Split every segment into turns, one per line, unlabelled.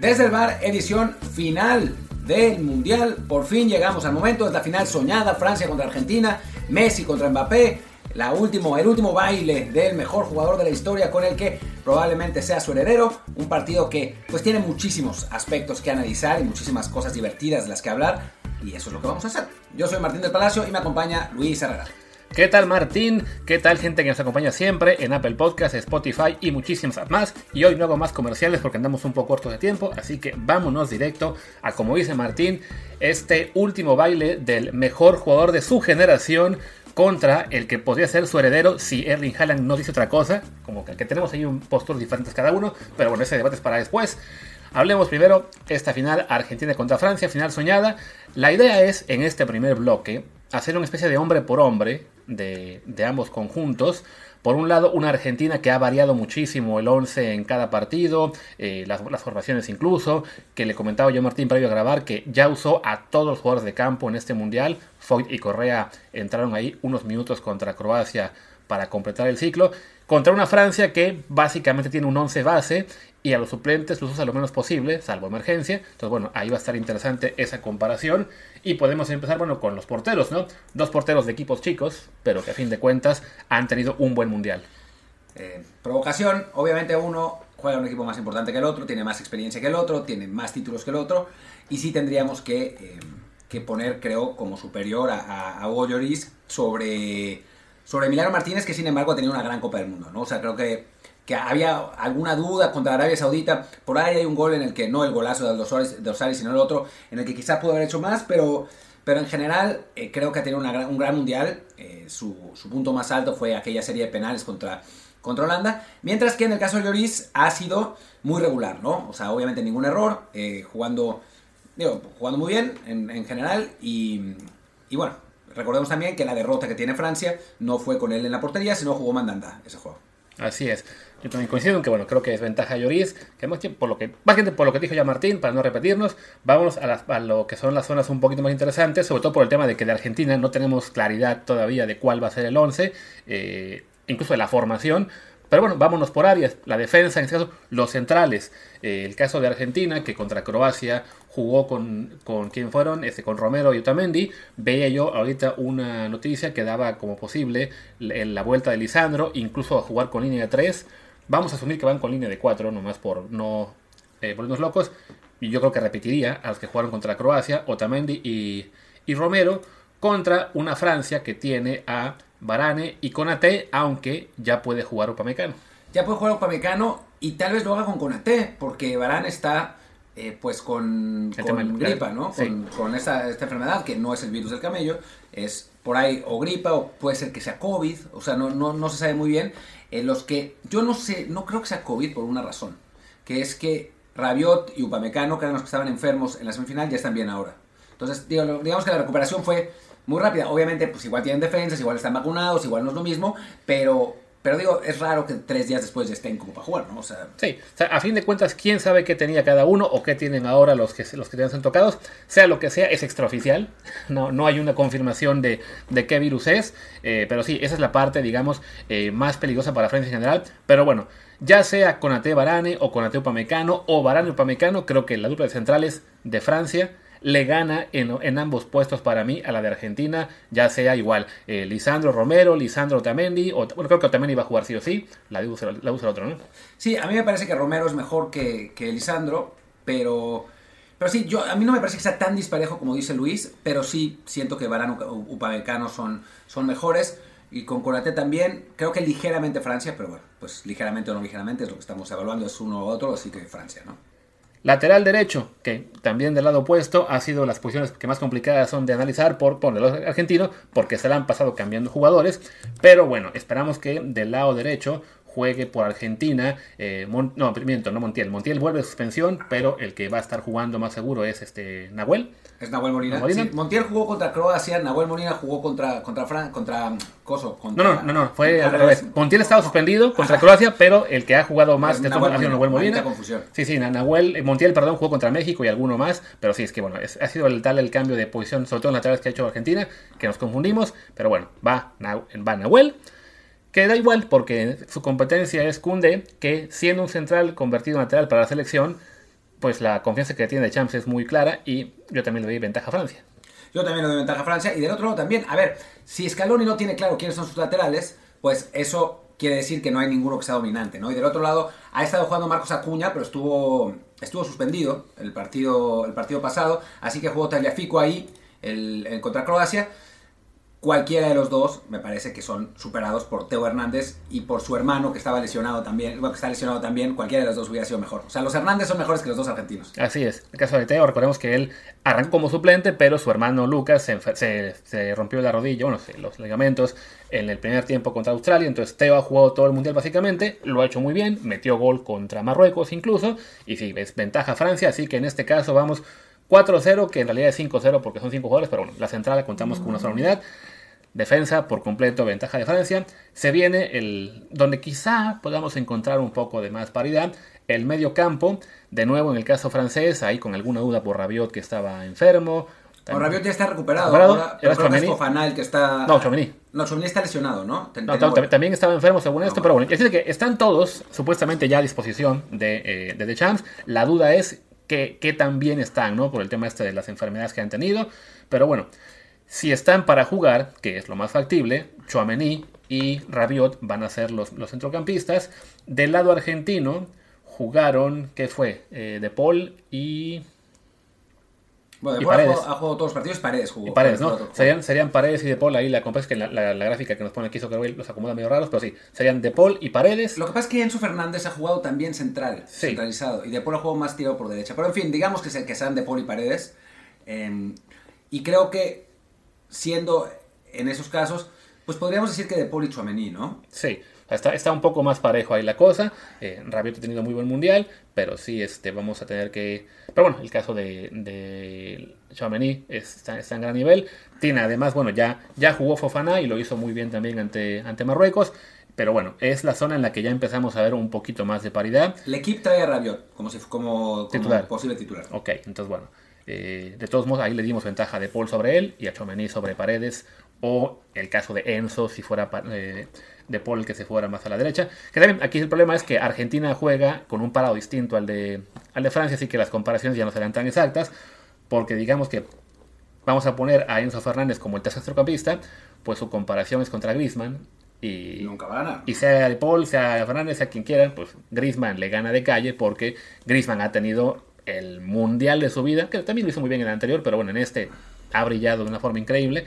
Desde el bar, edición final del Mundial. Por fin llegamos al momento, es la final soñada, Francia contra Argentina, Messi contra Mbappé, la último, el último baile del mejor jugador de la historia con el que probablemente sea su heredero. Un partido que pues tiene muchísimos aspectos que analizar y muchísimas cosas divertidas de las que hablar. Y eso es lo que vamos a hacer. Yo soy Martín del Palacio y me acompaña Luis Herrera.
¿Qué tal Martín? ¿Qué tal gente que nos acompaña siempre en Apple Podcasts, Spotify y muchísimas más? Y hoy no hago más comerciales porque andamos un poco cortos de tiempo, así que vámonos directo a, como dice Martín, este último baile del mejor jugador de su generación contra el que podría ser su heredero si Erling Haaland no dice otra cosa, como que, tenemos ahí un postur diferentes cada uno, pero bueno, ese debate es para después. Hablemos primero esta final Argentina contra Francia, final soñada. La idea es en este primer bloque hacer una especie de hombre por hombre de, ambos conjuntos. Por un lado, una Argentina que ha variado muchísimo el 11 en cada partido, eh, las, formaciones incluso, que le comentaba yo Martín previo a grabar que ya usó a todos los jugadores de campo en este mundial. Foyt y Correa entraron ahí unos minutos contra Croacia para completar el ciclo. Contra una Francia que básicamente tiene un 11 base y a los suplentes los usa lo menos posible, salvo emergencia. Entonces, bueno, ahí va a estar interesante esa comparación. Y podemos empezar, bueno, con los porteros, ¿no? Dos porteros de equipos chicos, pero que a fin de cuentas han tenido un buen mundial.
Eh, provocación, obviamente uno juega en un equipo más importante que el otro, tiene más experiencia que el otro, tiene más títulos que el otro, y sí tendríamos que, eh, poner, creo, como superior a, a Lloris sobre, sobre Milagro Martínez, que sin embargo ha tenido una gran Copa del Mundo, ¿no? O sea, creo que que había alguna duda contra Arabia Saudita. Por ahí hay un gol en el que, no el golazo de Osari, sino el otro, en el que quizás pudo haber hecho más, pero, pero en general eh, creo que ha tenido un gran mundial. Eh, su, punto más alto fue aquella serie de penales contra, contra Holanda. Mientras que en el caso de Lloris ha sido muy regular, ¿no? O sea, obviamente ningún error, eh, jugando, digo, jugando muy bien en, general. Y, y bueno, recordemos también que la derrota que tiene Francia no fue con él en la portería, sino jugó Mandanda ese juego.
Así es. Yo también coincido en que, bueno, creo que es ventaja Lloris. Que por lo que, más gente por lo que dijo ya Martín, para no repetirnos, vamos a, lo que son las zonas un poquito más interesantes, sobre todo por el tema de que de Argentina no tenemos claridad todavía de cuál va a ser el 11, eh, incluso de la formación. Pero bueno, vámonos por áreas. La defensa, en este caso, los centrales. Eh, el caso de Argentina, que contra Croacia jugó con, con quién fueron, este, con Romero y Otamendi. Veía yo ahorita una noticia que daba como posible la, vuelta de Lisandro, incluso a jugar con línea de 3. Vamos a asumir que van con línea de 4, nomás por no eh, volvernos locos. Y yo creo que repetiría a los que jugaron contra Croacia, Otamendi y, y Romero, contra una Francia que tiene a Barane y Conate, aunque ya puede jugar Upamecano.
Ya puede jugar Upamecano y tal vez lo haga con Conate, porque Barane está eh, pues con, gripa, ¿no? Con, esta, enfermedad que no es el virus del camello, es por ahí o gripa o puede ser que sea COVID, o sea, no, no, no se sabe muy bien. Eh, los que yo no sé, no creo que sea COVID por una razón, que es que Rabiot y Upamecano, que eran los que estaban enfermos en la semifinal, ya están bien ahora. Entonces, digamos que la recuperación fue muy rápida. Obviamente, pues igual tienen defensas, igual están vacunados, igual no es lo mismo, pero, pero digo, es raro que tres días después ya estén como para jugar, ¿no? O sea,
sí, a fin de cuentas, quién sabe qué tenía cada uno o qué tienen ahora los que, los que sido tocados. Sea lo que sea, es extraoficial. No, no hay una confirmación de, de qué virus es. Eh, pero sí, esa es la parte, digamos, eh, más peligrosa para Francia en general. Pero bueno, ya sea con Ate Barane o con Ate Upamecano o Barane Upamecano, creo que la dupla de centrales de Francia le gana en, ambos puestos para mí a la de Argentina, ya sea igual eh, Lisandro Romero, Lisandro Tamendi, o bueno, creo que Otamendi va a jugar sí o sí, la usa, el otro, ¿no?
Sí, a mí me parece que Romero es mejor que, que Lisandro, pero, pero sí, yo, a mí no me parece que sea tan disparejo como dice Luis, pero sí siento que Varano y Upamecano son, son mejores. Y con Corate también, creo que ligeramente Francia, pero bueno, pues ligeramente o no ligeramente es lo que estamos evaluando, es uno u otro, así que Francia, ¿no?
Lateral derecho, que también del lado opuesto ha sido las posiciones que más complicadas son de analizar por, por el argentino, porque se la han pasado cambiando jugadores. Pero bueno, esperamos que del lado derecho juegue por Argentina. Eh, no, miento, no Montiel. Montiel vuelve de suspensión, pero el que va a estar jugando más seguro es este Nahuel.
Es Nahuel Molina. Montiel jugó contra Croacia, Nahuel Molina jugó contra contra Fran, contra Coso.
no, no, no, no, fue al revés. Montiel estaba suspendido contra Croacia, pero el que ha jugado más de Nahuel, Molina, Nahuel Molina.
Confusión.
Sí, sí, Nahuel, eh, Montiel, perdón, jugó contra México y alguno más, pero sí, es que bueno, ha sido el tal el cambio de posición, sobre todo en laterales que ha hecho Argentina, que nos confundimos, pero bueno, va, va Nahuel. Que da igual porque su competencia es Kunde, que siendo un central convertido en lateral para la selección, pues la confianza que tiene de Champs es muy clara y yo también le doy ventaja a Francia.
Yo también le doy ventaja a Francia. Y del otro lado también, a ver, si Scaloni no tiene claro quiénes son sus laterales, pues eso quiere decir que no hay ninguno que sea dominante, ¿no? Y del otro lado, ha estado jugando Marcos Acuña, pero estuvo, estuvo suspendido el partido, el partido pasado, así que jugó Tagliafico ahí el, el contra Croacia. Cualquiera de los dos me parece que son superados por Teo Hernández y por su hermano que estaba lesionado también, bueno, que está lesionado también, cualquiera de los dos hubiera sido mejor. O sea, los Hernández son mejores que los dos argentinos.
Así es. El caso de Teo, recordemos que él arrancó como suplente, pero su hermano Lucas se, se- rompió la rodilla, bueno, los ligamentos en el primer tiempo contra Australia. Entonces Teo ha jugado todo el mundial básicamente, lo ha hecho muy bien, metió gol contra Marruecos incluso, y sí, es ventaja Francia, así que en este caso vamos 4-0, que en realidad es 5-0 porque son 5 jugadores, pero bueno, la central contamos con una sola unidad. Defensa por completo, ventaja de Francia. Se viene el donde quizá podamos encontrar un poco de más paridad. El medio campo, de nuevo en el caso francés, ahí con alguna duda por Rabiot que estaba enfermo.
O Rabiot ya está recuperado.
¿Recuperado?
Ahora,
¿Era
pero creo que es que está...
No, Tchouaméni.
No, Tchouaméni está lesionado, ¿no? Ten-
No, también estaba enfermo según esto, pero bueno, es decir que están todos supuestamente ya a disposición de, eh, de The Champs. La duda es que, qué tan bien están, ¿no? Por el tema este de las enfermedades que han tenido. Pero bueno, si están para jugar, que es lo más factible, Chouameni y Rabiot van a ser los, los centrocampistas. Del lado argentino jugaron, ¿qué fue? Eh, de Paul y,
Bueno,
y
después ha jugado, ha jugado todos los partidos, Paredes jugó.
y Paredes, ¿no? Serían, serían Paredes y De Paul ahí la compra es que la, la- la gráfica que nos pone aquí Zuckerberg los acomoda medio raros, pero sí, serían De Paul y Paredes.
Lo que pasa es que Enzo Fernández ha jugado también central,
Sí.
centralizado, y De Paul ha jugado más tirado por derecha. Pero en fin, digamos que, se, que sean De Paul y Paredes. eh, y creo que siendo en esos casos, pues podríamos decir que De Paul y Chouameni, ¿no?
Sí, está, está un poco más parejo ahí la cosa. Eh, Rabiot ha tenido muy buen mundial, pero sí este, vamos a tener que... Pero bueno, el caso de, de Chouameni está, está en gran nivel. Tiene además, bueno, ya, ya jugó Fofana y lo hizo muy bien también ante, ante Marruecos. Pero bueno, es la zona en la que ya empezamos a ver un poquito más de paridad.
El equipo trae a Rabiot como, si, como, como
Titular.
posible titular.
Ok, entonces bueno. eh, de todos modos, ahí le dimos ventaja de Paul sobre él y a Chomení sobre Paredes. O el caso de Enzo, si fuera eh, de Paul que se fuera más a la derecha. Que también aquí el problema es que Argentina juega con un parado distinto al de, al de Francia, así que las comparaciones ya no serán tan exactas. Porque digamos que vamos a poner a Enzo Fernández como el tercer centrocampista, pues su comparación es contra Griezmann. Y,
nunca va a ganar.
y sea de Paul, sea de Fernández, sea quien quiera, pues Griezmann le gana de calle porque Griezmann ha tenido el mundial de su vida, que también lo hizo muy bien en el anterior, pero bueno, en este ha brillado de una forma increíble.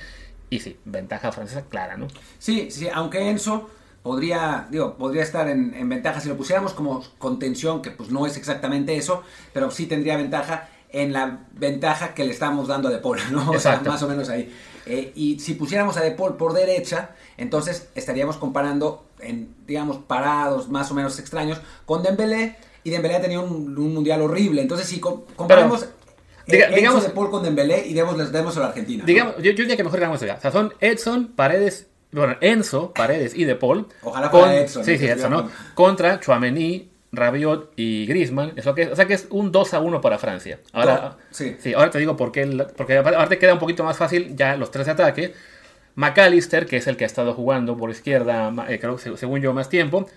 Y sí, ventaja francesa clara, ¿no?
Sí, sí, aunque Enzo podría, digo, podría estar en, en ventaja si lo pusiéramos como contención, que pues no es exactamente eso, pero sí tendría ventaja en la ventaja que le estamos dando a De Paul, ¿no? O sea, más o menos ahí. Eh, y si pusiéramos a De Paul por derecha, entonces estaríamos comparando en, digamos, parados más o menos extraños con Dembélé, y Dembélé ha tenido un, un mundial horrible, entonces si com- comparamos...
diga-
eh, Enzo
digamos-
de Paul con Dembélé y demos, les demos a la Argentina.
Digamos, yo, yo diría que mejor digamos ya. O sea, son Edson, Paredes, bueno, Enzo, Paredes y De Paul.
Ojalá fuera Edson,
Sí, sí, Edson, ¿no? Contra Chouameni, Rabiot y Griezmann. Que, o sea que es un 2 a 1 para Francia. Ahora,
Do- sí.
ahora te digo por qué, porque aparte queda un poquito más fácil ya los tres de ataque. McAllister, que es el que ha estado jugando por izquierda, eh, creo según yo, más tiempo,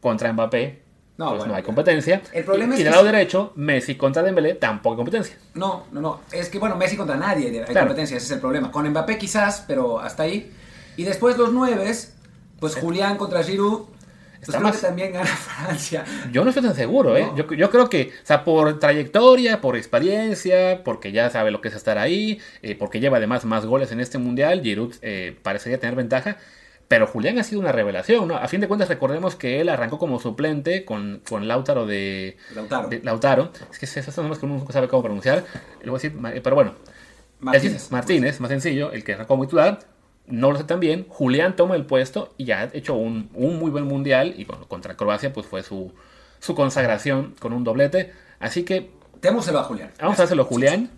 contra Mbappé.
No,
pues
bueno,
no hay competencia.
el problema
y,
es
y del lado derecho, Messi contra Dembélé, tampoco hay competencia.
No, no, no. Es que, bueno, Messi contra nadie hay
Claro.
competencia, ese es el problema. Con Mbappé quizás, pero hasta ahí. Y después los nueves, pues Julián contra Giroud, pues
Está
creo
más-
que también gana Francia.
Yo no estoy tan seguro, ¿eh?
No.
Yo, yo creo que, o sea, por trayectoria, por experiencia, porque ya sabe lo que es estar ahí, eh, porque lleva además más goles en este mundial, Giroud eh, parecería tener ventaja. Pero Julián ha sido una revelación, ¿no? A fin de cuentas, recordemos que él arrancó como suplente con, con Lautaro de
Lautaro.
de Lautaro. Es que esos son nombres que uno nunca sabe cómo pronunciar. Le voy a decir, ma- pero bueno.
Martínez.
Martínez, más sencillo, el que arrancó como titular. No lo sé tan bien. Julián toma el puesto y ya ha hecho un, un muy buen mundial. Y bueno, contra Croacia, pues fue su, su consagración con un doblete. Así que
Démoselo a Julián.
vamos a hacerlo, Julián.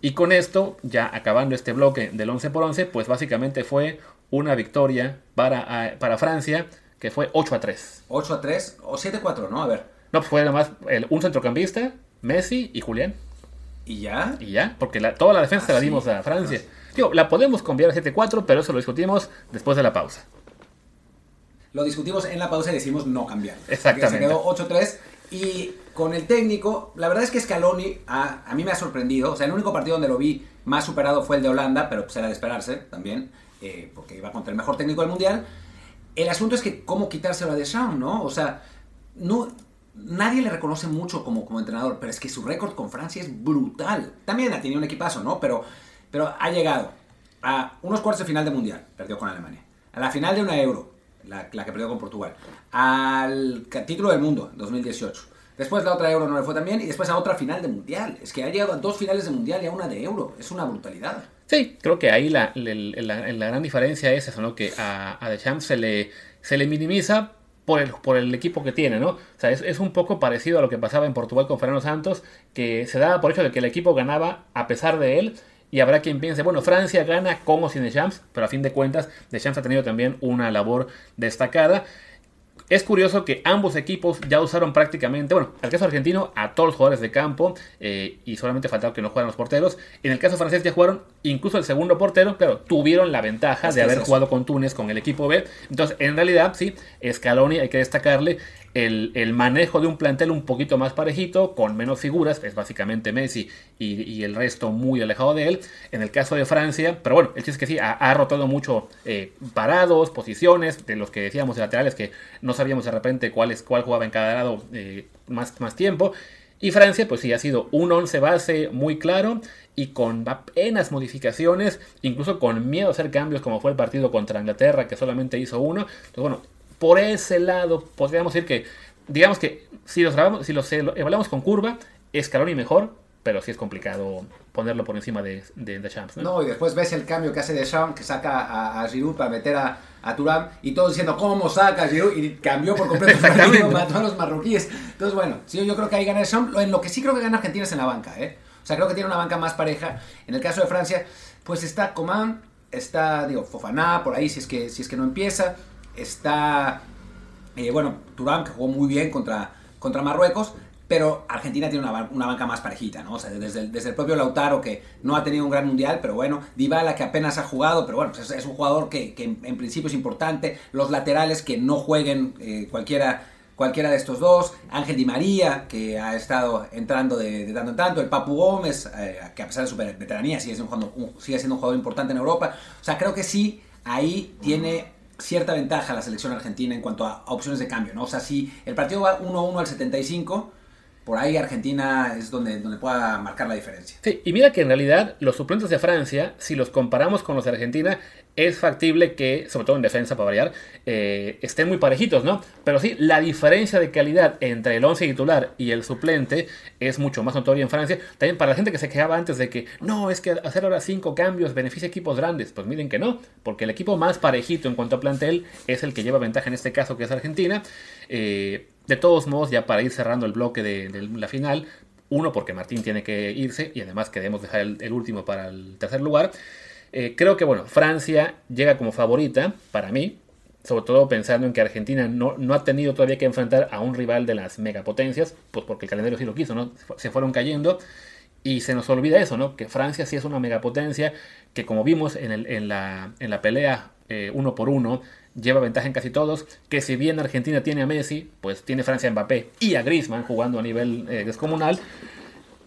Y con esto, ya acabando este bloque del 11 por 11, pues básicamente fue una victoria para, para Francia, que fue 8 a 3.
8 a 3 o 7 a 4, ¿no? A ver.
No, pues fue nada más el- un centrocampista, Messi y Julián.
¿Y ya?
Y ya, porque la- toda la defensa
Ah,
la
sí.
dimos a Francia. Digo, la podemos cambiar a 7-4, pero eso lo discutimos después de la pausa.
Lo discutimos en la pausa y decidimos no cambiar.
Exactamente.
Se quedó 8 a 3. Y con el técnico, la verdad es que Scaloni a, a, mí me ha sorprendido. O sea, el único partido donde lo vi más superado fue el de Holanda, pero pues era de esperarse también, eh, porque iba contra el mejor técnico del mundial. El asunto es que cómo quitárselo a Deschamps, ¿no? O sea, no, nadie le reconoce mucho como, como entrenador, pero es que su récord con Francia es brutal. También ha tenido un equipazo, ¿no? Pero, pero ha llegado a unos cuartos de final de mundial, perdió con Alemania. A la final de una Euro, la, la que perdió con Portugal. Al título del mundo, 2018. Después la otra Euro no le fue tan bien y después a otra final de Mundial. Es que ha llegado a dos finales de Mundial y a una de Euro. Es una brutalidad.
Sí, creo que ahí la, la, gran diferencia es eso, ¿no? Que a, a Deschamps se le, se le minimiza por el, por el equipo que tiene, ¿no? O sea, es, es, un poco parecido a lo que pasaba en Portugal con Fernando Santos, que se daba por hecho de que el equipo ganaba a pesar de él, y habrá quien piense, bueno, Francia gana como sin Deschamps, pero a fin de cuentas Deschamps ha tenido también una labor destacada. Es curioso que ambos equipos ya usaron prácticamente, bueno, en el caso argentino, a todos los jugadores de campo eh, y solamente faltaba que no jugaran los porteros. En el caso francés ya jugaron incluso el segundo portero, pero tuvieron la ventaja es de haber es jugado con Túnez, con el equipo B. Entonces, en realidad, sí, Scaloni hay que destacarle el, el, manejo de un plantel un poquito más parejito, con menos figuras, es básicamente Messi y, el resto muy alejado de él. En el caso de Francia, pero bueno, el chiste es que sí, ha, ha rotado mucho eh, parados, posiciones, de los que decíamos de laterales, que no sabíamos de repente cuál, es, cuál jugaba en cada lado eh, más, más tiempo. Y Francia, pues sí, ha sido un 11 base muy claro y con apenas modificaciones, incluso con miedo a hacer cambios, como fue el partido contra Inglaterra, que solamente hizo uno. Entonces, bueno, por ese lado, podríamos decir que, digamos que si los, grabamos, si los evaluamos con curva, Scaloni mejor, pero sí es complicado ponerlo por encima de, de, de Champs. ¿no?
¿no? y después ves el cambio que hace de Champs, que saca a, a Giroud para meter a, a Turán, y todos diciendo, ¿cómo saca a Giroud? Y cambió por completo el mató a los marroquíes. Entonces, bueno, sí, yo creo que ahí gana Champs. En lo que sí creo que gana Argentina es en la banca, ¿eh? O sea, creo que tiene una banca más pareja. En el caso de Francia, pues está Coman, está, digo, Fofaná, por ahí si es que, si es que no empieza. Está, eh, bueno, Turán, que jugó muy bien contra, contra Marruecos. Pero Argentina tiene una, una, banca más parejita, ¿no? O sea, desde el, desde el, propio Lautaro, que no ha tenido un gran mundial, pero bueno, Dybala, que apenas ha jugado, pero bueno, pues es, un jugador que, que en, principio es importante. Los laterales que no jueguen eh, cualquiera, cualquiera de estos dos. Ángel Di María, que ha estado entrando de, tanto en tanto. El Papu Gómez, eh, que a pesar de su veteranía sigue siendo, un sigue siendo un jugador importante en Europa. O sea, creo que sí, ahí tiene cierta ventaja la selección argentina en cuanto a, a opciones de cambio, ¿no? O sea, si el partido va 1-1 al 75 por ahí Argentina es donde, donde pueda marcar la diferencia.
Sí, y mira que en realidad los suplentes de Francia, si los comparamos con los de Argentina, es factible que, sobre todo en defensa para variar, eh, estén muy parejitos, ¿no? Pero sí, la diferencia de calidad entre el 11 titular y el suplente es mucho más notoria en Francia. También para la gente que se quejaba antes de que, no, es que hacer ahora cinco cambios beneficia equipos grandes. Pues miren que no, porque el equipo más parejito en cuanto a plantel es el que lleva ventaja en este caso, que es Argentina. Eh, de todos modos, ya para ir cerrando el bloque de, la final, uno porque Martín tiene que irse y además queremos dejar el último para el tercer lugar. Eh, creo que bueno, Francia llega como favorita para mí, sobre todo pensando en que Argentina no, no, ha tenido todavía que enfrentar a un rival de las megapotencias, pues porque el calendario sí lo quiso, ¿no? Se fueron cayendo y se nos olvida eso, ¿no? Que Francia sí es una megapotencia que como vimos en, el, en, la, en la pelea eh, uno por uno, lleva ventaja en casi todos, que si bien Argentina tiene a Messi, pues tiene Francia a Mbappé y a Griezmann jugando a nivel eh, descomunal.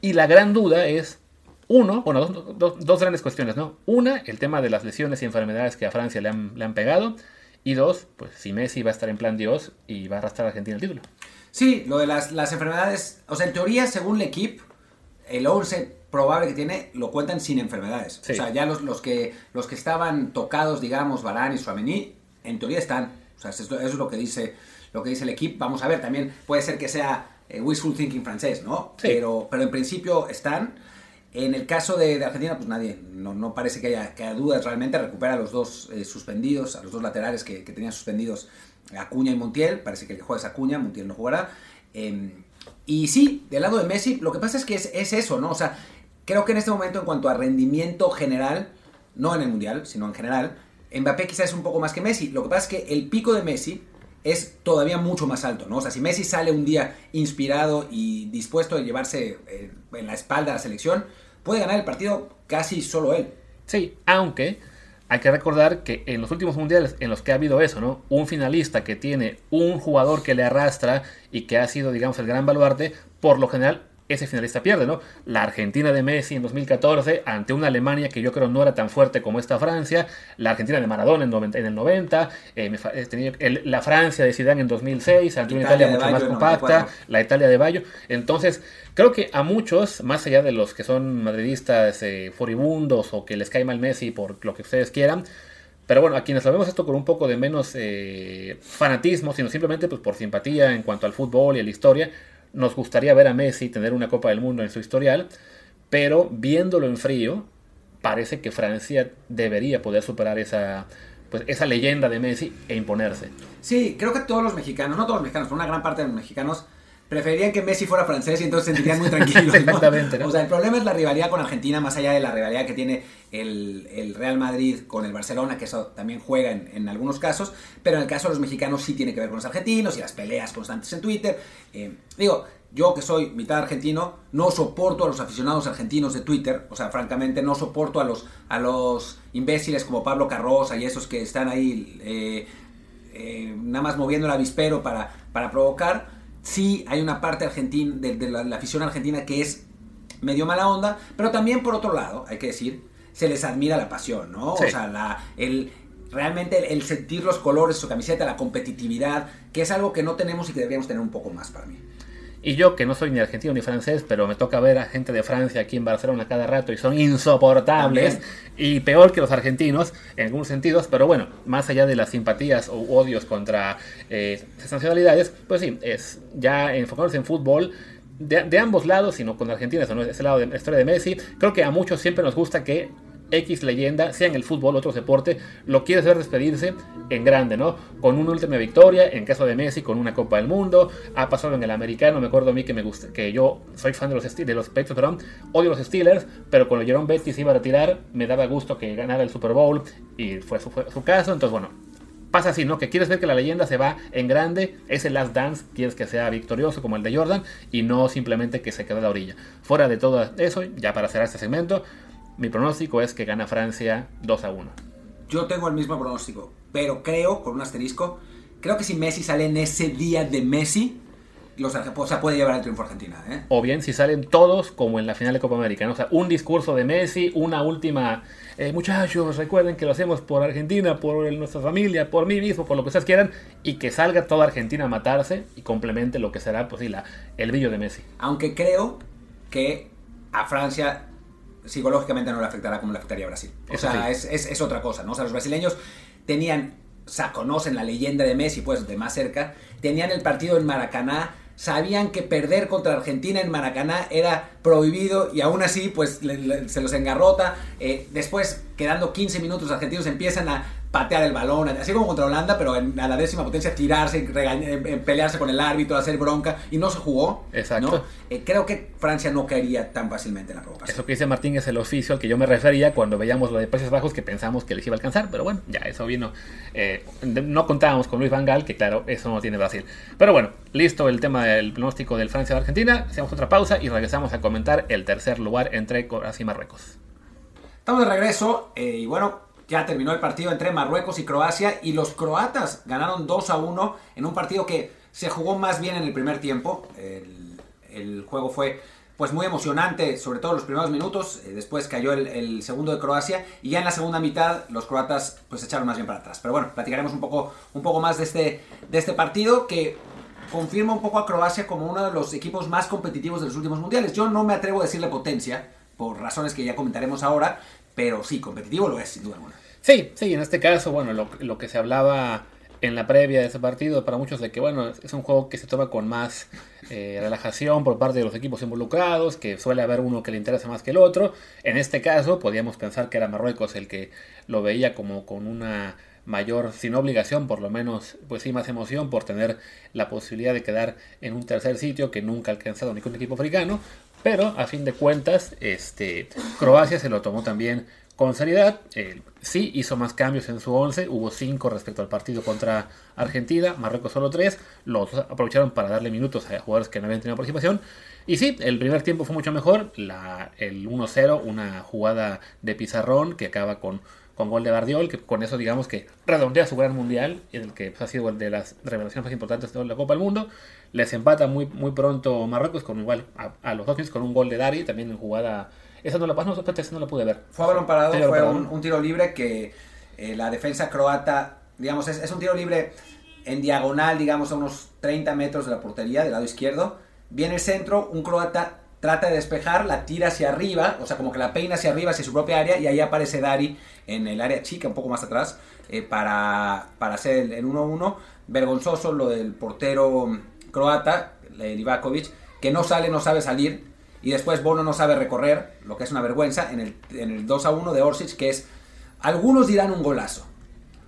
Y la gran duda es, uno, bueno, dos, dos, dos, grandes cuestiones, ¿no? Una, el tema de las lesiones y enfermedades que a Francia le han, le han pegado. Y dos, pues si Messi va a estar en plan Dios y va a arrastrar a Argentina el título.
Sí, lo de las, las enfermedades, o sea, en teoría, según el equipo, el 11 probable que tiene lo cuentan sin enfermedades. Sí. O sea, ya los, los, que, los que estaban tocados, digamos, Barán y Suamení, en teoría están. O sea, eso, eso, es lo que dice lo que dice el equipo. Vamos a ver, también puede ser que sea eh, wishful thinking francés, ¿no? Sí. Pero, pero en principio están. En el caso de, Argentina, pues nadie, no, no, parece que haya, que dudas realmente. Recupera a los dos eh, suspendidos, a los dos laterales que, que, tenían suspendidos, Acuña y Montiel. Parece que el que juega es Acuña, Montiel no jugará. Eh, y sí, del lado de Messi, lo que pasa es que es, es eso, ¿no? O sea, creo que en este momento, en cuanto a rendimiento general, no en el mundial, sino en general, Mbappé quizás es un poco más que Messi. Lo que pasa es que el pico de Messi es todavía mucho más alto, ¿no? O sea, si Messi sale un día inspirado y dispuesto a llevarse eh, en la espalda a la selección, puede ganar el partido casi solo él.
Sí, aunque hay que recordar que en los últimos mundiales en los que ha habido eso, ¿no? Un finalista que tiene un jugador que le arrastra y que ha sido, digamos, el gran baluarte, por lo general ese finalista pierde, ¿no? La Argentina de Messi en 2014 ante una Alemania que yo creo no era tan fuerte como esta Francia, la Argentina de Maradona en, el 90, eh, eh, la Francia de Zidane en 2006 ante una Italia, mucho más compacta, la Italia de Bayo. Entonces, creo que a muchos, más allá de los que son madridistas eh, furibundos o que les cae mal Messi por lo que ustedes quieran, pero bueno, a quienes lo vemos esto con un poco de menos fanatismo, sino simplemente pues, por simpatía en cuanto al fútbol y a la historia, nos gustaría ver a Messi tener una Copa del Mundo en su historial, pero viéndolo en frío, parece que Francia debería poder superar esa, pues, esa leyenda de Messi e imponerse.
Sí, creo que todos los mexicanos, no todos los mexicanos, pero una gran parte de los mexicanos preferirían que Messi fuera francés y entonces se sentirían muy tranquilos. Exactamente. O sea, el problema es la rivalidad con Argentina, más allá de la rivalidad que tiene el, Real Madrid con el Barcelona, que eso también juega en, algunos casos, pero en el caso de los mexicanos sí tiene que ver con los argentinos y las peleas constantes en Twitter. Eh, digo, yo que soy mitad argentino, no soporto a los aficionados argentinos de Twitter, o sea, francamente no soporto a los, a los imbéciles como Pablo Carroza y esos que están ahí eh, eh, nada más moviendo el avispero para, para provocar sí hay una parte argentina, de, la, afición argentina que es medio mala onda, pero también por otro lado, hay que decir, se les admira la pasión, ¿no? O sea, la, el, realmente el, sentir los colores, su camiseta, la competitividad, que es algo que no tenemos y que deberíamos tener un poco más para mí.
Y yo, que no soy ni argentino ni francés, pero me toca ver a gente de Francia aquí en Barcelona cada rato y son insoportables y peor que los argentinos en algunos sentidos, pero bueno, más allá de las simpatías o odios contra eh, esas nacionalidades, pues sí, es ya enfocarnos en fútbol. De, ambos lados, sino con Argentina, es ese lado de la historia de Messi. Creo que a muchos siempre nos gusta que X leyenda, sea en el fútbol otro deporte, lo quieres ver despedirse en grande, ¿no? Con una última victoria, en caso de Messi, con una Copa del Mundo, ha pasado en el americano, me acuerdo a mí que me gusta, que yo soy fan de los, de los Patriots, perdón, odio los Steelers, pero cuando Jerome Betty se iba a retirar, me daba gusto que ganara el Super Bowl, y fue su, fue su caso, entonces bueno, pasa así, ¿no? Que quieres ver que la leyenda se va en grande, ese Last Dance, quieres que sea victorioso como el de Jordan y no simplemente que se quede a la orilla. Fuera de todo eso, ya para cerrar este segmento, mi pronóstico es que gana Francia 2 a 1.
Yo tengo el mismo pronóstico, pero creo, con un asterisco, creo que si Messi sale en ese día de Messi, los, o sea, puede llevar el triunfo a Argentina. ¿eh?
O bien si salen todos como en la final de Copa América. O sea, un discurso de Messi, una última... Eh, muchachos, recuerden que lo hacemos por Argentina, por nuestra familia, por mí mismo, por lo que ustedes quieran, y que salga toda Argentina a matarse y complemente lo que será pues, sí, la, el brillo de Messi.
Aunque creo que a Francia psicológicamente no le afectará como le afectaría a Brasil. O sea, es, otra cosa, ¿no? O sea, los brasileños tenían, o sea, conocen la leyenda de Messi, pues, de más cerca, tenían el partido en Maracaná, sabían que perder contra Argentina en Maracaná era prohibido y aún así, pues, se los engarrota. Eh, después, quedando 15 minutos, los argentinos empiezan a patear el balón, así como contra Holanda, pero en, a la décima potencia tirarse, pelearse con el árbitro, hacer bronca, y no se jugó. Exacto. Eh, creo que Francia no caería tan fácilmente en la provocación.
Eso que dice Martín es el oficio al que yo me refería cuando veíamos lo de Países Bajos que pensamos que les iba a alcanzar, pero bueno, ya eso vino. Eh, no contábamos con Luis Van Gaal, que claro, eso no tiene Brasil. Pero bueno, listo el tema del pronóstico del Francia-Argentina, hacemos otra pausa y regresamos a comentar el tercer lugar entre Croacia y Marruecos.
Estamos de regreso eh, y bueno, ya terminó el partido entre Marruecos y Croacia y los croatas ganaron 2 a 1 en un partido que se jugó más bien en el primer tiempo. El, juego fue pues muy emocionante, sobre todo los primeros minutos. Eh, después cayó el, segundo de Croacia y ya en la segunda mitad los croatas pues echaron más bien para atrás. Pero bueno, platicaremos un poco, un poco más de este, de este partido que confirma un poco a Croacia como uno de los equipos más competitivos de los últimos mundiales. Yo no me atrevo a decirle potencia, por razones que ya comentaremos ahora, pero sí, competitivo lo es, sin duda alguna.
Sí, sí, en este caso, bueno, lo, que se hablaba en la previa de ese partido, para muchos de que, bueno, es un juego que se toma con más eh, relajación por parte de los equipos involucrados, que suele haber uno que le interesa más que el otro. En este caso, podríamos pensar que era Marruecos el que lo veía como con una mayor, sin obligación, por lo menos, pues sí, más emoción por tener la posibilidad de quedar en un tercer sitio que nunca ha alcanzado ningún equipo africano. Pero a fin de cuentas, este, Croacia se lo tomó también con seriedad. sí hizo más cambios en su 11, hubo 5 respecto al partido contra Argentina, Marruecos solo 3. Los aprovecharon para darle minutos a jugadores que no habían tenido participación. Y sí, el primer tiempo fue mucho mejor. La, el 1-0, una jugada de pizarrón que acaba con con gol de Bardiol, que con eso digamos que redondea su gran mundial, en el que pues, ha sido de las revelaciones más importantes de la Copa del Mundo. Les empata muy, muy pronto Marruecos con igual a, los dos con un gol de Dari, también en jugada. Esa no la no, esa no la pude ver.
Fue a balón parado, fue un, tiro libre que eh, la defensa croata, digamos, es, es un tiro libre en diagonal, digamos, a unos 30 metros de la portería, del lado izquierdo. Viene el centro, un croata trata de despejar, la tira hacia arriba, o sea, como que la peina hacia arriba, hacia su propia área, y ahí aparece Dari en el área chica, un poco más atrás, eh, para, para hacer el 1-1. Vergonzoso lo del portero croata, Livakovic, que no sale, no sabe salir, y después Bono no sabe recorrer, lo que es una vergüenza, en el, en el 2-1 de Orsic, que es, algunos dirán un golazo,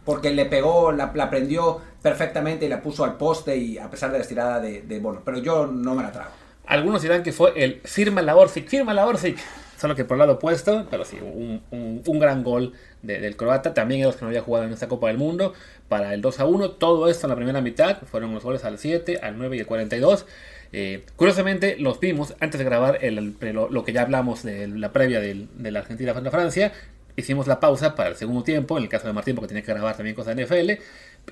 porque le pegó, la, la prendió perfectamente y la puso al poste y a pesar de la estirada de Bono, pero yo no me la trago.
Algunos dirán que fue el firma la Orsic, firma la Orsic. Solo que por el lado opuesto, pero sí, un, un, gran gol del croata. También los que no había jugado en esta Copa del Mundo para el 2 a 1. Todo esto en la primera mitad. Fueron los goles al 7, al 9 y al 42. Eh, curiosamente, los vimos antes de grabar el, lo, que ya hablamos de la previa de la Argentina frente a Francia. Hicimos la pausa para el segundo tiempo, en el caso de Martín, porque tenía que grabar también cosas de NFL.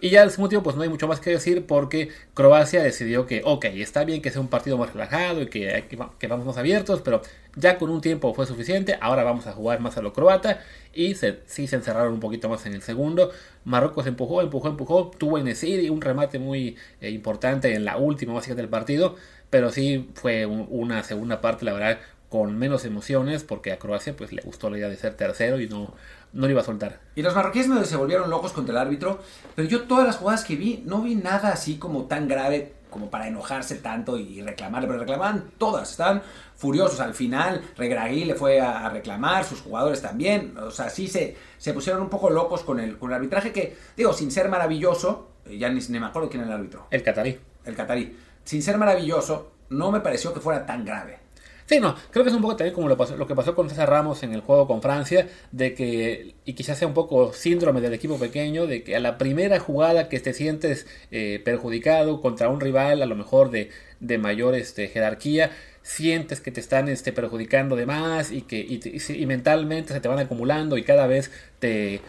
Y ya al segundo tiempo, pues no hay mucho más que decir porque Croacia decidió que, ok, está bien que sea un partido más relajado y que, que, vamos más abiertos, pero ya con un tiempo fue suficiente. Ahora vamos a jugar más a lo croata y sí se encerraron un poquito más en el segundo. Marruecos empujó, empujó, empujó. Tuvo en y un remate muy eh, importante en la última básica del partido, pero sí fue una segunda parte, la verdad, con menos emociones porque a Croacia pues le gustó la idea de ser tercero y no no le iba a soltar.
Y los marroquíes se volvieron locos contra el árbitro, pero yo todas las jugadas que vi, no vi nada así como tan grave como para enojarse tanto y reclamarle, pero reclamaban todas, estaban furiosos. Al final, Regragui le fue a reclamar, sus jugadores también, o sea, sí se, se pusieron un poco locos con el, con el arbitraje que, digo, sin ser maravilloso, ya ni, ni me acuerdo quién era el árbitro.
El catarí.
El catarí. Sin ser maravilloso, no me pareció que fuera tan grave.
Sí, no, creo que es un poco también como lo, pasó, que pasó con César Ramos en el juego con Francia, de que, y quizás sea un poco síndrome del equipo pequeño, de que a la primera jugada que te sientes eh, perjudicado contra un rival, a lo mejor de, de mayor este, jerarquía, sientes que te están este, perjudicando de más y que y mentalmente se te van acumulando y cada vez te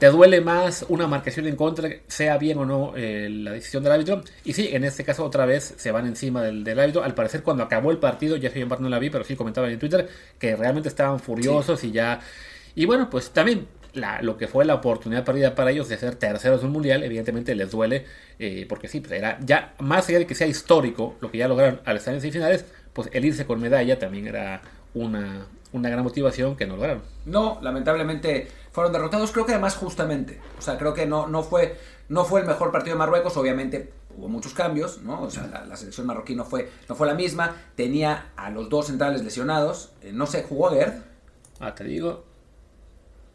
te duele más una marcación en contra, sea bien o no eh, la decisión del árbitro. Y sí, en este caso otra vez se van encima del, árbitro. Al parecer cuando acabó el partido, ya soy en parte no la vi, pero sí comentaban en Twitter que realmente estaban furiosos y ya... Y bueno, pues también la, lo que fue la oportunidad perdida para ellos de ser terceros del mundial, evidentemente les duele, eh, porque sí, pues era ya más allá de que sea histórico lo que ya lograron al estar en semifinales, pues el irse con medalla también era una, una gran motivación que no lograron.
No, lamentablemente fueron derrotados, creo que además justamente. O sea, creo que no, no, fue, no fue el mejor partido de Marruecos, obviamente hubo muchos cambios, ¿no? O sea, la, selección marroquí no fue, no fue la misma, tenía a los dos centrales lesionados, eh, no sé, ¿jugó Gerd?
Ah, te digo.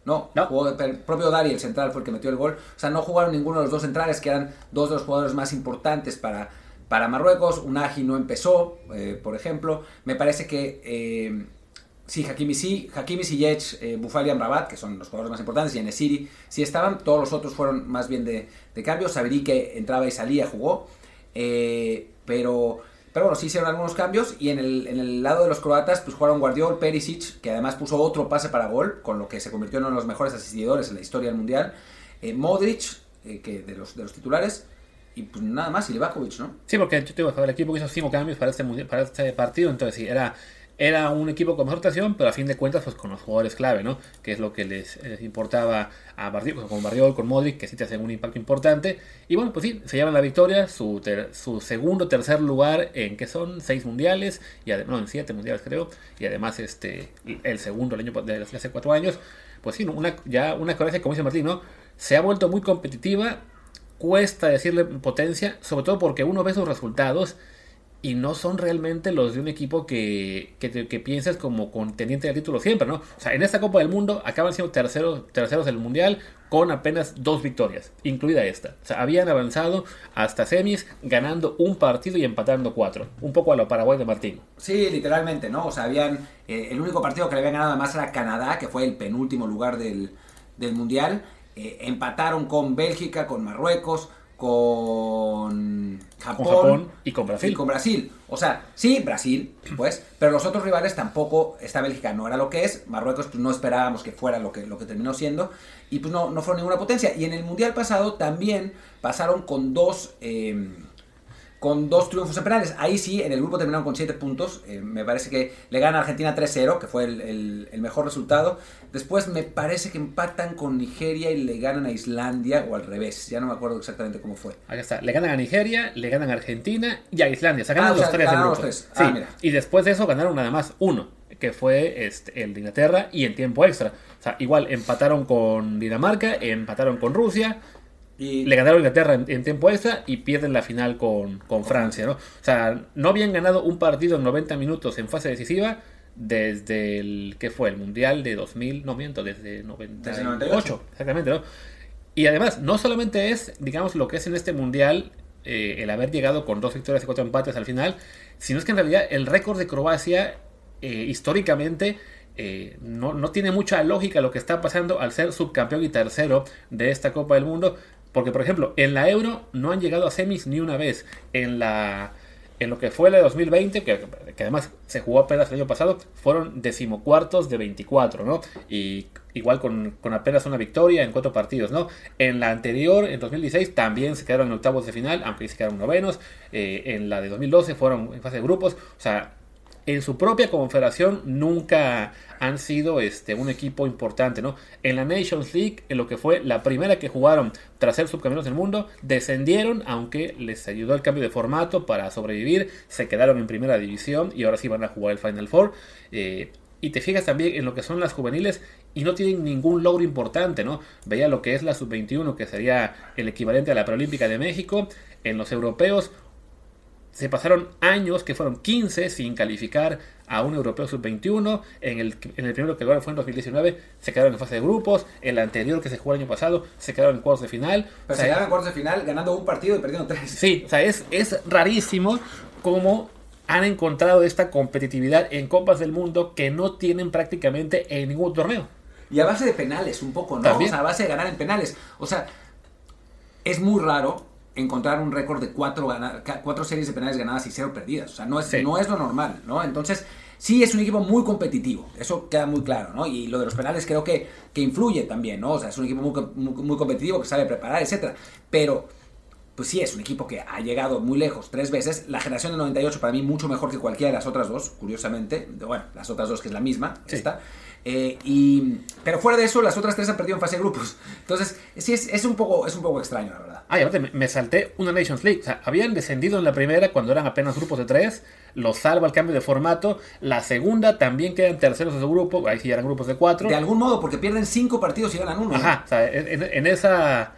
No, no. Jugó el propio Dari, el central, fue el que metió el gol. O sea, no jugaron ninguno de los dos centrales, que eran dos de los jugadores más importantes para, para Marruecos. Unagi no empezó, eh, por ejemplo. Me parece que... Eh, Sí, Hakimi sí, Hakimi Ziyech, eh, Bufali Amrabat, que son los jugadores más importantes, y Enesiri sí estaban, todos los otros fueron más bien de, de cambio, que entraba y salía, jugó, eh, pero, pero bueno, sí hicieron algunos cambios, y en el, en el lado de los croatas, pues jugaron Guardiol, Perisic, que además puso otro pase para gol, con lo que se convirtió en uno de los mejores asistidores en la historia del Mundial, eh, Modric, eh, que de los, de los titulares, y pues nada más, y Livakovic, ¿no?
Sí, porque yo tengo el equipo que hizo cinco cambios para este, para este partido, entonces sí, era era un equipo con mejor rotación, pero a fin de cuentas, pues con los jugadores clave, ¿no? Que es lo que les, importaba a Bardiol, pues, con Bardiol, con Modric, que sí te hacen un impacto importante. Y bueno, pues sí, se llevan la victoria, su, su segundo, tercer lugar en que son seis mundiales, y no, en siete mundiales creo, y además este el segundo el año de hace cuatro años. Pues sí, una, ya una Croacia, como dice Martín, ¿no? Se ha vuelto muy competitiva, cuesta decirle potencia, sobre todo porque uno ve sus resultados y no son realmente los de un equipo que, que, piensas como contendiente del título siempre, ¿no? O sea, en esta Copa del Mundo acaban siendo terceros, terceros del Mundial con apenas dos victorias, incluida esta. O sea, habían avanzado hasta semis ganando un partido y empatando cuatro. Un poco a lo Paraguay de Martín.
Sí, literalmente, ¿no? O sea, habían... Eh, el único partido que le habían ganado además era Canadá, que fue el penúltimo lugar del, Mundial. Eh, empataron con Bélgica, con Marruecos, con Japón,
Con Japón y con Brasil.
y con Brasil. O sea, sí, Brasil, pues, pero los otros rivales tampoco, esta Bélgica no era lo que es, Marruecos pues, no esperábamos que fuera lo que, lo que terminó siendo, y pues no, no fueron ninguna potencia. Y en el Mundial pasado también pasaron con dos... eh, con dos triunfos en penales. Ahí sí, en el grupo terminaron con 7 puntos. Eh, me parece que le gana a Argentina 3-0, que fue el, el- el mejor resultado. Después me parece que empatan con Nigeria y le ganan a Islandia, o al revés. Ya no me acuerdo exactamente cómo fue.
Ahí está. Le ganan a Nigeria, le ganan a Argentina y a Islandia. O sea, ganan
Ah, o
los
sea,
tres
ganaron los tres.
Sí.
Ah, mira.
Y después de eso ganaron nada más uno, que fue este, el de Inglaterra y en tiempo extra. O sea, igual empataron con Dinamarca, empataron con Rusia,
Y
le ganaron a Inglaterra en, en tiempo extra y pierden la final con, con Francia, ¿no? O sea, no habían ganado un partido en 90 minutos en fase decisiva desde el, ¿qué fue? El Mundial de 2000, no miento, desde 98,
Desde 98.
exactamente, ¿no? Y además, no solamente es, digamos, lo que es en este Mundial eh, el haber llegado con dos victorias y cuatro empates al final, sino es que en realidad el récord de Croacia eh, históricamente eh, no, no tiene mucha lógica lo que está pasando al ser subcampeón y tercero de esta Copa del Mundo. Porque, por ejemplo, en la Euro no han llegado a semis ni una vez. En la en lo que fue la de 2020, que, que además se jugó apenas el año pasado, fueron decimocuartos de 24, ¿no? Y igual con, con apenas una victoria en cuatro partidos, ¿no? En la anterior, en 2016, también se quedaron en octavos de final, aunque se quedaron novenos. Eh, en la de 2012 fueron en fase de grupos. O sea, en su propia confederación nunca han sido este, un equipo importante, ¿no? En la Nations League, en lo que fue la primera que jugaron tras ser subcampeones del mundo, descendieron, aunque les ayudó el cambio de formato para sobrevivir, se quedaron en primera división y ahora sí van a jugar el Final Four. Eh, y te fijas también en lo que son las juveniles y no tienen ningún logro importante, ¿no? Veía lo que es la sub-21, que sería el equivalente a la Preolímpica de México. En los europeos, se pasaron años, que fueron 15, sin calificar a un europeo sub-21. En el, en el primero que lograron fue en 2019, se quedaron en fase de grupos. El anterior que se jugó el año pasado, se quedaron en cuartos de final.
pero
O
se
sea,
quedaron en cuartos de final ganando un partido y perdiendo tres.
Sí, o sea, es, es rarísimo cómo han encontrado esta competitividad en Copas del Mundo que no tienen prácticamente en ningún torneo.
Y a base de penales, un poco, ¿no?
También.
O sea, a base de ganar en penales. O sea, es muy raro encontrar un récord de cuatro, cuatro series de penales ganadas y cero perdidas. O sea, no es,
Sí.
no es lo normal, ¿no? Entonces, sí es un equipo muy competitivo. Eso queda muy claro, ¿no? Y lo de los penales creo que, que influye también, ¿no? O sea, es un equipo muy, muy, muy competitivo que sabe preparar, etcétera. Pero pues sí, es un equipo que ha llegado muy lejos tres veces. La generación del 98 para mí mucho mejor que cualquiera de las otras dos, curiosamente. Bueno, las otras dos que es la misma,
Sí.
esta. Eh, y, pero fuera de eso, las otras tres han perdido en fase de grupos. Entonces, sí, es, es, un, poco, es un poco extraño, la verdad.
Ah, y aparte me, salté una Nations League. O sea, habían descendido en la primera cuando eran apenas grupos de tres. Los salva el cambio de formato. La segunda también quedan terceros de su grupo. Ahí sí eran grupos de cuatro.
De algún modo, porque pierden cinco partidos y ganan uno. ¿no?
Ajá, o sea, en, en esa,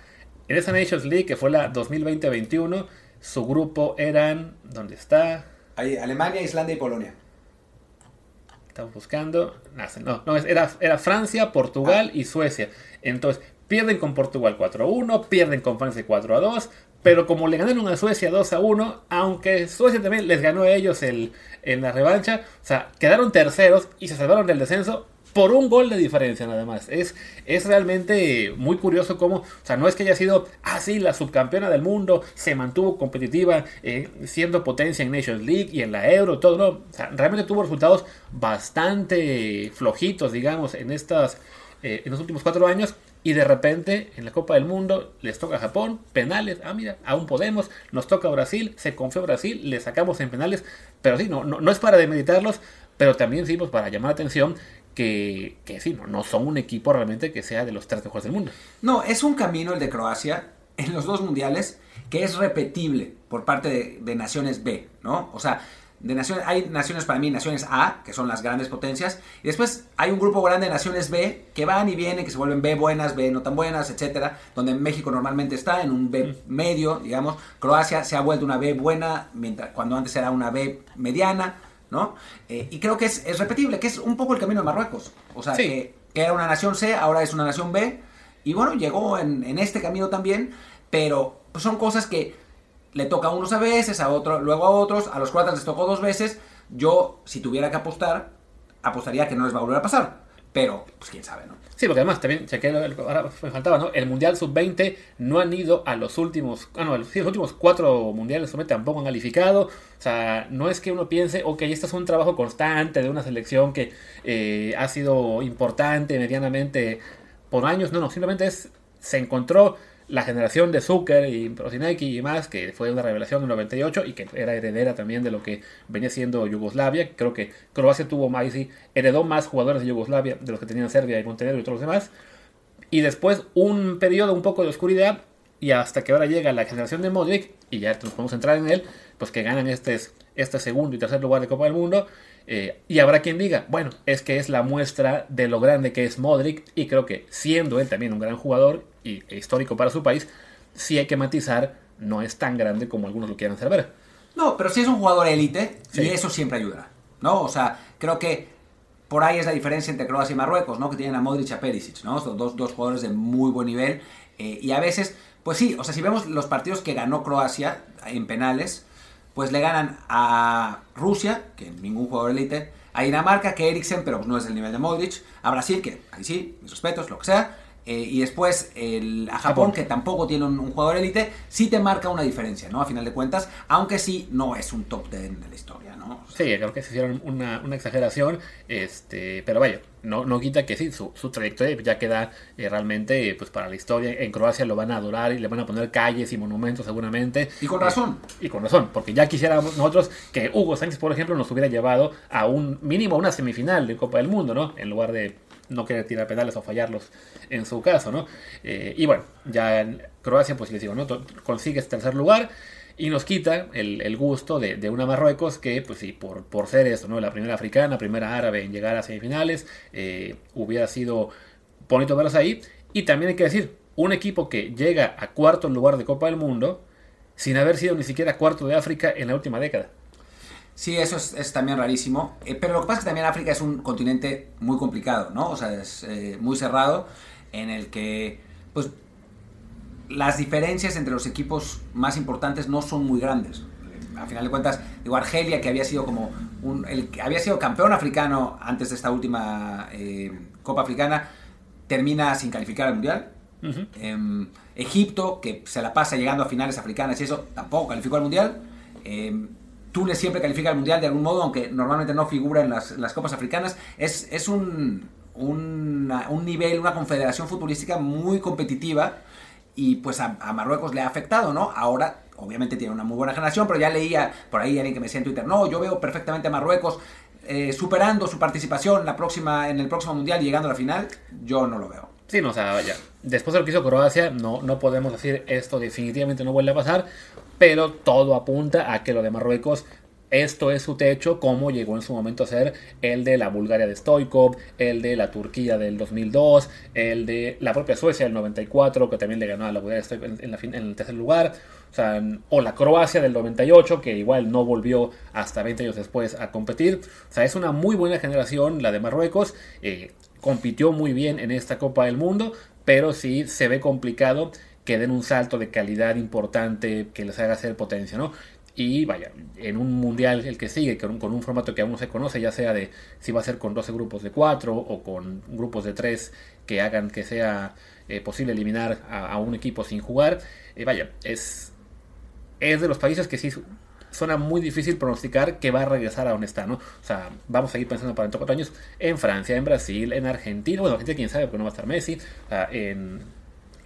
en esa Nations League que fue la 2020-21, su grupo eran. ¿Dónde está?
Ahí, Alemania, Islandia y Polonia.
Estamos buscando. No, no, era, era Francia, Portugal y Suecia. Entonces, pierden con Portugal 4-1, pierden con Francia 4-2. Pero como le ganaron a Suecia 2-1, aunque Suecia también les ganó a ellos el, en la revancha, o sea, quedaron terceros y se salvaron del descenso por un gol de diferencia nada más. Es, es realmente muy curioso cómo, o sea, no es que haya sido así la subcampeona del mundo, se mantuvo competitiva, eh, siendo potencia en Nations League y en la Euro, todo, no, realmente tuvo resultados bastante flojitos, digamos, en estas, eh, en los últimos cuatro años. Y de repente, en la Copa del Mundo, les toca a Japón, penales, ah, mira, aún podemos, nos toca Brasil, se confió Brasil, le sacamos en penales, pero sí, no, no, no es para demeditarlos, pero también sí, pues para llamar la atención que, que sí, no, no son un equipo realmente que sea de los tres mejores del mundo.
No, es un camino el de Croacia en los dos mundiales que es repetible por parte de, de naciones B, ¿no? O sea, de naciones, hay naciones para mí, naciones A, que son las grandes potencias, y después hay un grupo grande de naciones B que van y vienen, que se vuelven B buenas, B no tan buenas, etcétera, donde México normalmente está en un B medio, digamos, Croacia se ha vuelto una B buena, mientras, cuando antes era una B mediana, ¿no? Eh, y creo que es, es repetible, que es un poco el camino de Marruecos, o sea,
Sí.
que, que era una nación C, ahora es una nación B, y bueno, llegó en, en este camino también, pero pues, son cosas que le toca a unos a veces, a otros, luego a otros, a los croatas les tocó dos veces. Yo, si tuviera que apostar, apostaría que no les va a volver a pasar. Pero pues quién sabe, ¿no?
Sí, porque además también, chequé, ahora me faltaba, ¿no? El Mundial Sub-20 no han ido a los últimos, ah, no, sí, los últimos cuatro Mundiales Sub-20 tampoco han calificado. O sea, no es que uno piense, ok, este es un trabajo constante de una selección que eh, ha sido importante medianamente por años. No, no, simplemente es, se encontró la generación de Zucker y Prosinecki y más, que fue una revelación en 98 y que era heredera también de lo que venía siendo Yugoslavia. Creo que Croacia tuvo más y heredó más jugadores de Yugoslavia de los que tenían Serbia y Montenegro y todos los demás. Y después un periodo un poco de oscuridad y hasta que ahora llega la generación de Modric, y ya nos podemos entrar en él, pues que ganan este, este segundo y tercer lugar de Copa del Mundo. Eh, y habrá quien diga, bueno, es que es la muestra de lo grande que es Modric, y creo que siendo él también un gran jugador y e histórico para su país, sí hay que matizar, no es tan grande como algunos lo quieran hacer ver.
No, pero sí es un jugador élite y eso siempre ayudará, ¿no? O sea, creo que por ahí es la diferencia entre Croacia y Marruecos, ¿no? Que tienen a Modric y a Perisic, ¿no? Son dos, dos jugadores de muy buen nivel eh, y a veces, pues sí, o sea, si vemos los partidos que ganó Croacia en penales, pues le ganan a Rusia, que ningún jugador élite, a Dinamarca, que Eriksen, pero no es el nivel de Modric, a Brasil, que ahí sí, mis respetos, lo que sea, eh, y después el, a Japón, que tampoco tiene un, jugador élite, sí te marca una diferencia, ¿no? A final de cuentas, aunque sí no es un top 10 de la historia, ¿no?
sí, creo que se hicieron una, una, exageración, este, pero vaya, no, no quita que sí, su, su trayectoria ya queda eh, realmente pues para la historia. En Croacia lo van a adorar y le van a poner calles y monumentos seguramente.
Y con razón.
Eh, y con razón, porque ya quisiéramos nosotros que Hugo Sánchez, por ejemplo, nos hubiera llevado a un mínimo a una semifinal de Copa del Mundo, ¿no? En lugar de no querer tirar pedales o fallarlos en su caso, ¿no? Eh, y bueno, ya en Croacia, pues les digo, ¿no? Consigue este tercer lugar y nos quita el, gusto de, una Marruecos que, pues sí, por, por ser eso, ¿no? La primera africana, primera árabe en llegar a semifinales, eh, hubiera sido bonito verlos ahí. Y también hay que decir, un equipo que llega a cuarto lugar de Copa del Mundo sin haber sido ni siquiera cuarto de África en la última década.
Sí, eso es, también rarísimo. Eh, pero lo que pasa es que también África es un continente muy complicado, ¿no? O sea, es eh, muy cerrado, en el que, pues, las diferencias entre los equipos más importantes no son muy grandes. A final de cuentas, digo, Argelia, que había sido como un, el, había sido campeón africano antes de esta última eh, Copa Africana, termina sin calificar al Mundial. Em, Egipto, que se la pasa llegando a finales africanas y eso, tampoco calificó al Mundial. Em, Túnez siempre califica al Mundial de algún modo, aunque normalmente no figura en las, las Copas Africanas. Es, es un, un, un nivel, una confederación futbolística muy competitiva y pues a, Marruecos le ha afectado, ¿no? Ahora, obviamente tiene una muy buena generación, pero ya leía por ahí alguien que me decía en Twitter, no, yo veo perfectamente a Marruecos eh, superando su participación la próxima, en el próximo Mundial y llegando a la final, yo no lo veo.
Sí, no, o sea, vaya. Después de lo que hizo Croacia, no, no podemos decir esto definitivamente no vuelve a pasar, pero todo apunta a que lo de Marruecos esto es su techo, como llegó en su momento a ser el de la Bulgaria de Stoikov, el de la Turquía del 2002, el de la propia Suecia del 94, que también le ganó a la Bulgaria en, en, el tercer lugar, o, la Croacia del 98, que igual no volvió hasta 20 años después a competir. O sea, es una muy buena generación la de Marruecos, eh, compitió muy bien en esta Copa del Mundo, pero sí se ve complicado que den un salto de calidad importante que les haga hacer potencia, ¿no? Y vaya, en un mundial el que sigue, con un, con un formato que aún no se conoce, ya sea de si va a ser con 12 grupos de 4 o con grupos de 3 que hagan que sea eh, posible eliminar a, un equipo sin jugar, eh, vaya, es, es de los países que sí suena muy difícil pronosticar que va a regresar a donde está, ¿no? O sea, vamos a seguir pensando para dentro de 4 años en Francia, en Brasil, en Argentina, bueno, gente quién sabe porque no va a estar Messi, en,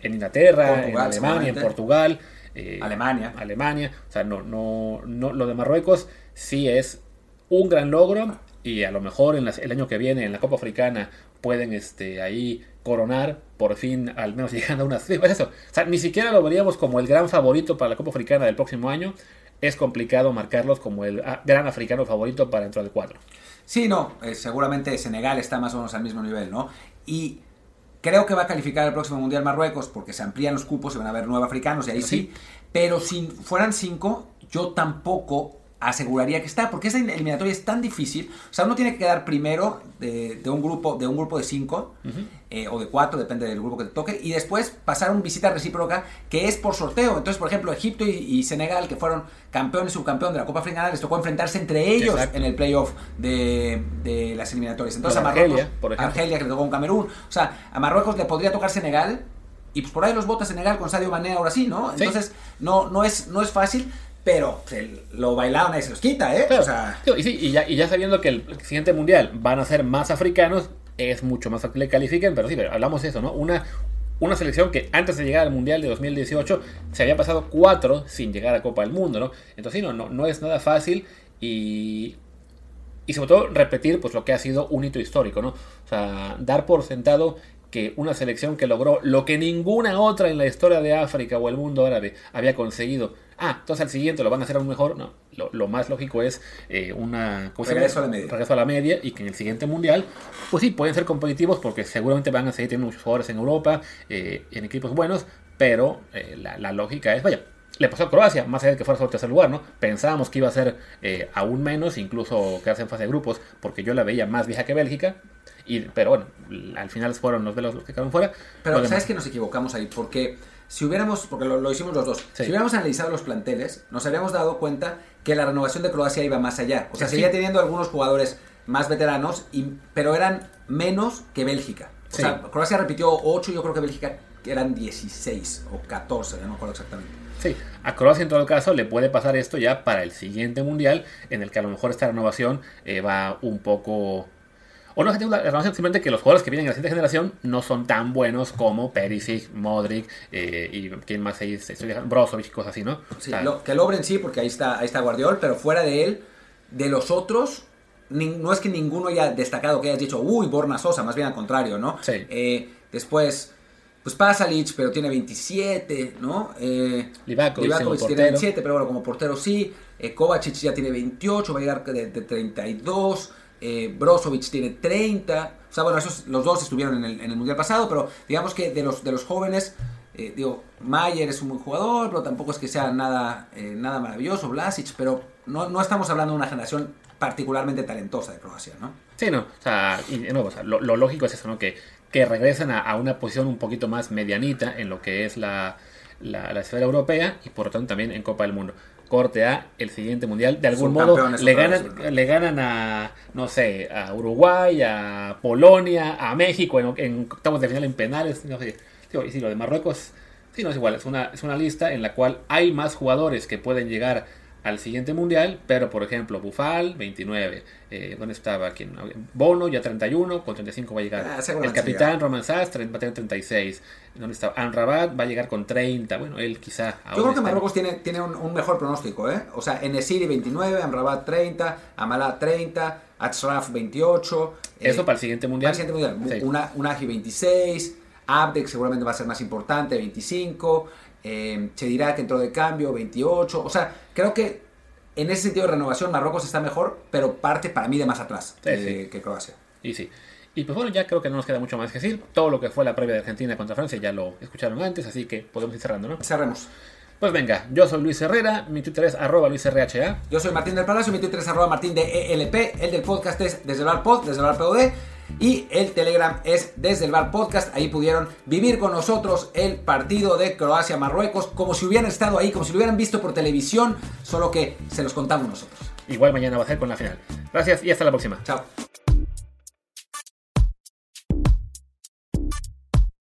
en Inglaterra, en Alemania, en Portugal.
Eh, Alemania.
Alemania. O sea, no, no, no, lo de Marruecos sí es un gran logro y a lo mejor en el año que viene en la Copa Africana pueden este, ahí coronar por fin, al menos llegando a una... Es eso. O sea, ni siquiera lo veríamos como el gran favorito para la Copa Africana del próximo año. Es complicado marcarlos como el ah, gran africano favorito para dentro del cuadro.
Sí, no, eh, seguramente Senegal está más o menos al mismo nivel, ¿no? Y Creo que va a calificar el próximo Mundial Marruecos porque se amplían los cupos, se van a ver nueve africanos y ahí sí. Pero si fueran cinco, yo tampoco aseguraría que está, porque esa eliminatoria es tan difícil. O sea, uno tiene que quedar primero de, de un grupo de un grupo de cinco eh, o de cuatro, depende del grupo que te toque, y después pasar un visita recíproca que es por sorteo. Entonces, por ejemplo, Egipto y, y Senegal, que fueron campeones y subcampeón de la Copa Africana, les tocó enfrentarse entre ellos
Exacto.
en el playoff de, de las eliminatorias. Entonces,
Con
a Marruecos,
Argelia, por ejemplo.
Argelia, que le tocó con Camerún. O sea, a Marruecos le podría tocar Senegal. Y pues por ahí los vota Senegal con Sadio Mané ahora sí, ¿no?
Sí.
Entonces, no, no, es, no es fácil, pero lo bailado nadie se los quita, ¿eh?
Claro.
O sea,
y, sí, y, ya, y ya sabiendo que el siguiente mundial van a ser más africanos, es mucho más fácil que califiquen, pero sí, pero hablamos de eso, ¿no? Una, una selección que antes de llegar al mundial de 2018 se había pasado cuatro sin llegar a Copa del Mundo, ¿no? Entonces, sí, no, no, no es nada fácil y. Y sobre todo repetir pues lo que ha sido un hito histórico, ¿no? O sea, dar por sentado que una selección que logró lo que ninguna otra en la historia de África o el mundo árabe había conseguido. Ah, entonces al siguiente lo van a hacer aún mejor. No, lo, lo más lógico es eh, una ¿cómo se llama?
Regreso a la media.
regreso a la media y que en el siguiente mundial, pues sí, pueden ser competitivos porque seguramente van a seguir teniendo muchos jugadores en Europa, eh, en equipos buenos, pero eh, la, la lógica es, vaya, le pasó a Croacia, más allá de que fuera solo tercer lugar, ¿no? Pensábamos que iba a ser eh, aún menos, incluso quedarse en fase de grupos, porque yo la veía más vieja que Bélgica. Y, pero bueno, al final fueron los velos los que quedaron fuera.
Pero
demás-
sabes que nos equivocamos ahí, porque si hubiéramos, porque lo, lo hicimos los dos,
Sí.
si hubiéramos analizado los planteles, nos habríamos dado cuenta que la renovación de Croacia iba más allá. O sea,
Sí.
seguía teniendo algunos jugadores más veteranos, y, pero eran menos que Bélgica. O
Sí.
sea, Croacia repitió 8, yo creo que Bélgica eran 16 o 14, ya no me acuerdo exactamente.
Sí, a Croacia en todo caso le puede pasar esto ya para el siguiente mundial, en el que a lo mejor esta renovación eh, va un poco. O no, la renovación simplemente que los jugadores que vienen en la siguiente generación no son tan buenos como Perisic, Modric eh, y quién más ahí, estoy dejando? Brozovic y cosas así, ¿no?
Sí,
O sea,
lo- que Lobren sí, porque ahí está, ahí está Guardiol, pero fuera de él, de los otros, no es que ninguno haya destacado que hayas dicho, uy, Borna Sosa, más bien al contrario, ¿no?
Sí.
Eh, después, pues Pasalic, pero tiene 27, ¿no? Eh,
Livakovic
tiene
portero.
27, pero bueno, como portero sí. Eh, Kovacic ya tiene 28, va a llegar de, de 32. Eh, Brozovic tiene 30. O sea, bueno, esos, los dos estuvieron en el, en el Mundial pasado, pero digamos que de los, de los jóvenes, eh, digo, Mayer es un buen jugador, pero tampoco es que sea nada, eh, nada maravilloso, Vlasic, pero no, no estamos hablando de una generación particularmente talentosa de Croacia, ¿no?
Sí, no, o sea, y lo, lógico es eso, ¿no? Que, que regresen a, a una posición un poquito más medianita en lo que es la, la, la esfera europea y por lo tanto también en Copa del Mundo. Corte A, el siguiente mundial, de algún modo le ganan, le ganan a, no sé, a Uruguay, a Polonia, a México en, en octavos de final en penales, no sé. Y sí, lo de Marruecos, sí, no es igual, es una, es una lista en la cual hay más jugadores que pueden llegar al siguiente mundial, pero por ejemplo, Bufal, 29. Eh, ¿Dónde estaba? ¿Quién? Bono, ya 31, con 35 va a llegar.
Ah,
el capitán Roman va a tener 36. ¿Dónde estaba? Anrabat va a llegar con 30. Bueno, él quizá.
Yo creo que Marruecos tiene, tiene un, un mejor pronóstico, ¿eh? O sea, Enesiri 29, Amrabat 30, Amalá 30, Achraf 28. eh,
Eso para el siguiente
para
mundial.
el siguiente mundial.
Sí.
Una, Unagi 26, Abdek seguramente va a ser más importante, 25, eh, Chedirak entró de cambio, 28. O sea, creo que en ese sentido de renovación Marruecos está mejor, pero parte para mí de más atrás
Sí,
eh,
sí.
que Croacia.
Y sí. Y pues bueno, ya creo que no nos queda mucho más que decir. Todo lo que fue la previa de Argentina contra Francia ya lo escucharon antes, así que podemos ir cerrando, ¿no?
Cerremos.
Pues venga, yo soy Luis Herrera, mi Twitter es arroba luisrha.
Yo soy Martín del Palacio, mi Twitter es arroba martín de ELP, el del podcast es desde el bar pod, desde el bar POD, y el Telegram es desde el bar podcast. Ahí pudieron vivir con nosotros el partido de Croacia-Marruecos, como si hubieran estado ahí, como si lo hubieran visto por televisión, solo que se los contamos nosotros.
Igual mañana va a ser con la final. Gracias y hasta la próxima.
Chao.